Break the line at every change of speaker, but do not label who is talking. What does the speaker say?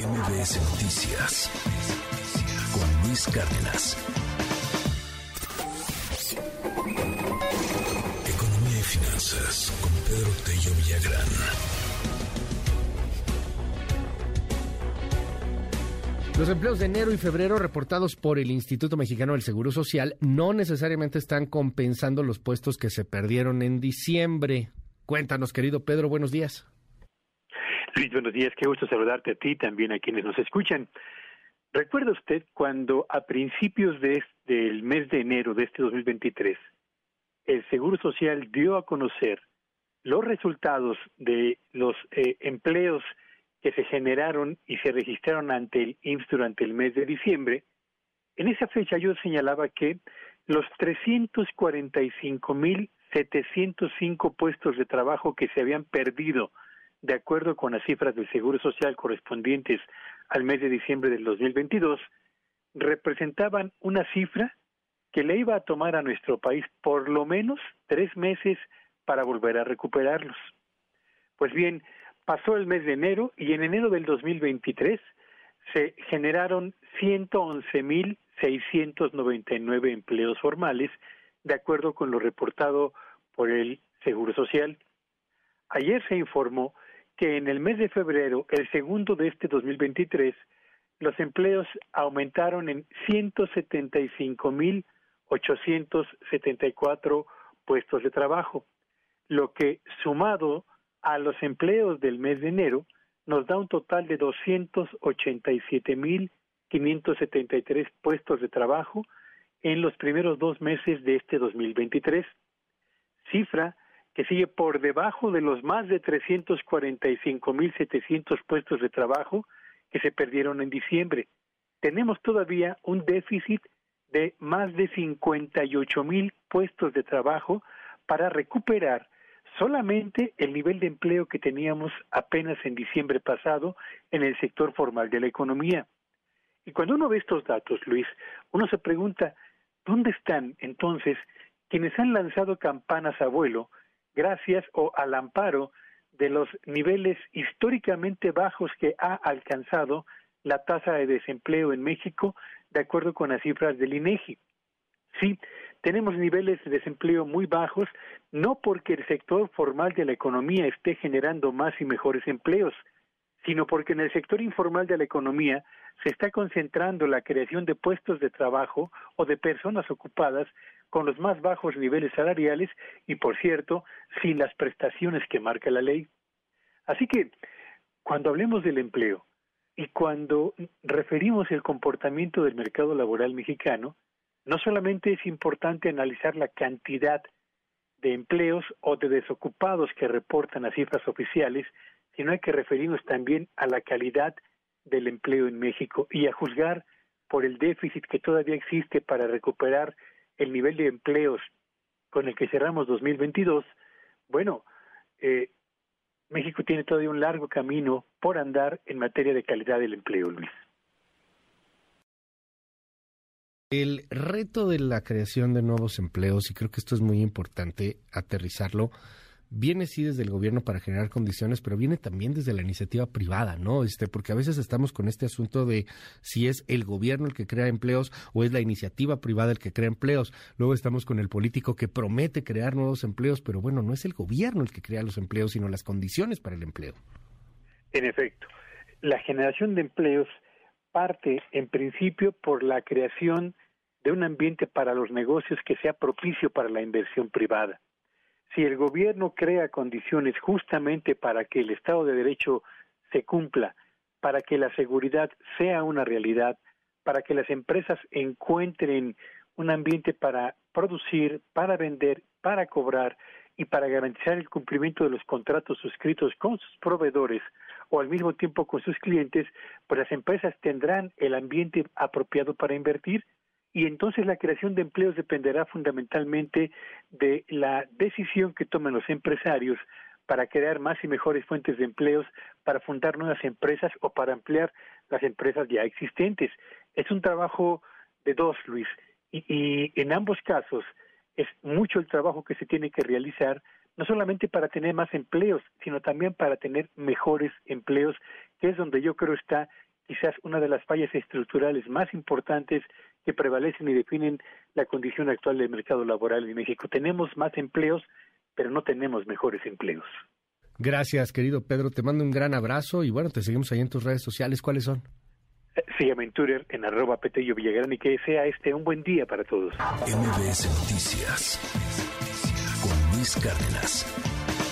MBS Noticias con Luis Cárdenas. Economía y finanzas con Pedro Tello Villagrán.
Los empleos de enero y febrero reportados por el Instituto Mexicano del Seguro Social no necesariamente están compensando los puestos que se perdieron en diciembre. Cuéntanos, querido Pedro, buenos días.
Luis, buenos días, qué gusto saludarte a ti, también a quienes nos escuchan. ¿Recuerda usted cuando a principios de del mes de enero de este 2023 el Seguro Social dio a conocer los resultados de los eh, empleos que se generaron y se registraron ante el IMSS durante el mes de diciembre? En esa fecha yo señalaba que los 345.705 puestos de trabajo que se habían perdido de acuerdo con las cifras del Seguro Social correspondientes al mes de diciembre del 2022, representaban una cifra que le iba a tomar a nuestro país por lo menos tres meses para volver a recuperarlos. Pues bien, pasó el mes de enero y en enero del 2023 se generaron 111.699 empleos formales, de acuerdo con lo reportado por el Seguro Social. Ayer se informó que en el mes de febrero, el segundo de este 2023, los empleos aumentaron en 175.874 puestos de trabajo, lo que sumado a los empleos del mes de enero nos da un total de 287.573 puestos de trabajo en los primeros dos meses de este 2023, cifra que sigue por debajo de los más de 345.700 puestos de trabajo que se perdieron en diciembre. Tenemos todavía un déficit de más de 58.000 puestos de trabajo para recuperar solamente el nivel de empleo que teníamos apenas en diciembre pasado en el sector formal de la economía. Y cuando uno ve estos datos, Luis, uno se pregunta, ¿dónde están entonces quienes han lanzado campanas a vuelo gracias o al amparo de los niveles históricamente bajos que ha alcanzado la tasa de desempleo en México, de acuerdo con las cifras del INEGI. Sí, tenemos niveles de desempleo muy bajos, no porque el sector formal de la economía esté generando más y mejores empleos, sino porque en el sector informal de la economía se está concentrando la creación de puestos de trabajo o de personas ocupadas con los más bajos niveles salariales y, por cierto, sin las prestaciones que marca la ley. Así que, cuando hablemos del empleo y cuando referimos el comportamiento del mercado laboral mexicano, no solamente es importante analizar la cantidad de empleos o de desocupados que reportan las cifras oficiales, sino hay que referirnos también a la calidad del empleo en México y a juzgar por el déficit que todavía existe para recuperar el nivel de empleos con el que cerramos 2022, bueno, eh, México tiene todavía un largo camino por andar en materia de calidad del empleo, Luis.
El reto de la creación de nuevos empleos, y creo que esto es muy importante aterrizarlo, viene sí desde el gobierno para generar condiciones, pero viene también desde la iniciativa privada, ¿no? Este, porque a veces estamos con este asunto de si es el gobierno el que crea empleos o es la iniciativa privada el que crea empleos. Luego estamos con el político que promete crear nuevos empleos, pero bueno, no es el gobierno el que crea los empleos, sino las condiciones para el empleo.
En efecto, la generación de empleos parte en principio por la creación de un ambiente para los negocios que sea propicio para la inversión privada si el gobierno crea condiciones justamente para que el Estado de Derecho se cumpla, para que la seguridad sea una realidad, para que las empresas encuentren un ambiente para producir, para vender, para cobrar y para garantizar el cumplimiento de los contratos suscritos con sus proveedores o al mismo tiempo con sus clientes, pues las empresas tendrán el ambiente apropiado para invertir y entonces la creación de empleos dependerá fundamentalmente de la decisión que tomen los empresarios para crear más y mejores fuentes de empleos, para fundar nuevas empresas o para ampliar las empresas ya existentes. Es un trabajo de dos, Luis, y, en ambos casos es mucho el trabajo que se tiene que realizar, no solamente para tener más empleos, sino también para tener mejores empleos, que es donde yo creo está quizás una de las fallas estructurales más importantes que prevalecen y definen la condición actual del mercado laboral en México. Tenemos más empleos, pero no tenemos mejores empleos.
Gracias, querido Pedro. Te mando un gran abrazo y bueno, te seguimos ahí en tus redes sociales. ¿Cuáles son?
Sígueme en Twitter en arroba Petello Villagrán y que sea este un buen día para todos.
MBS Noticias con Luis Cárdenas.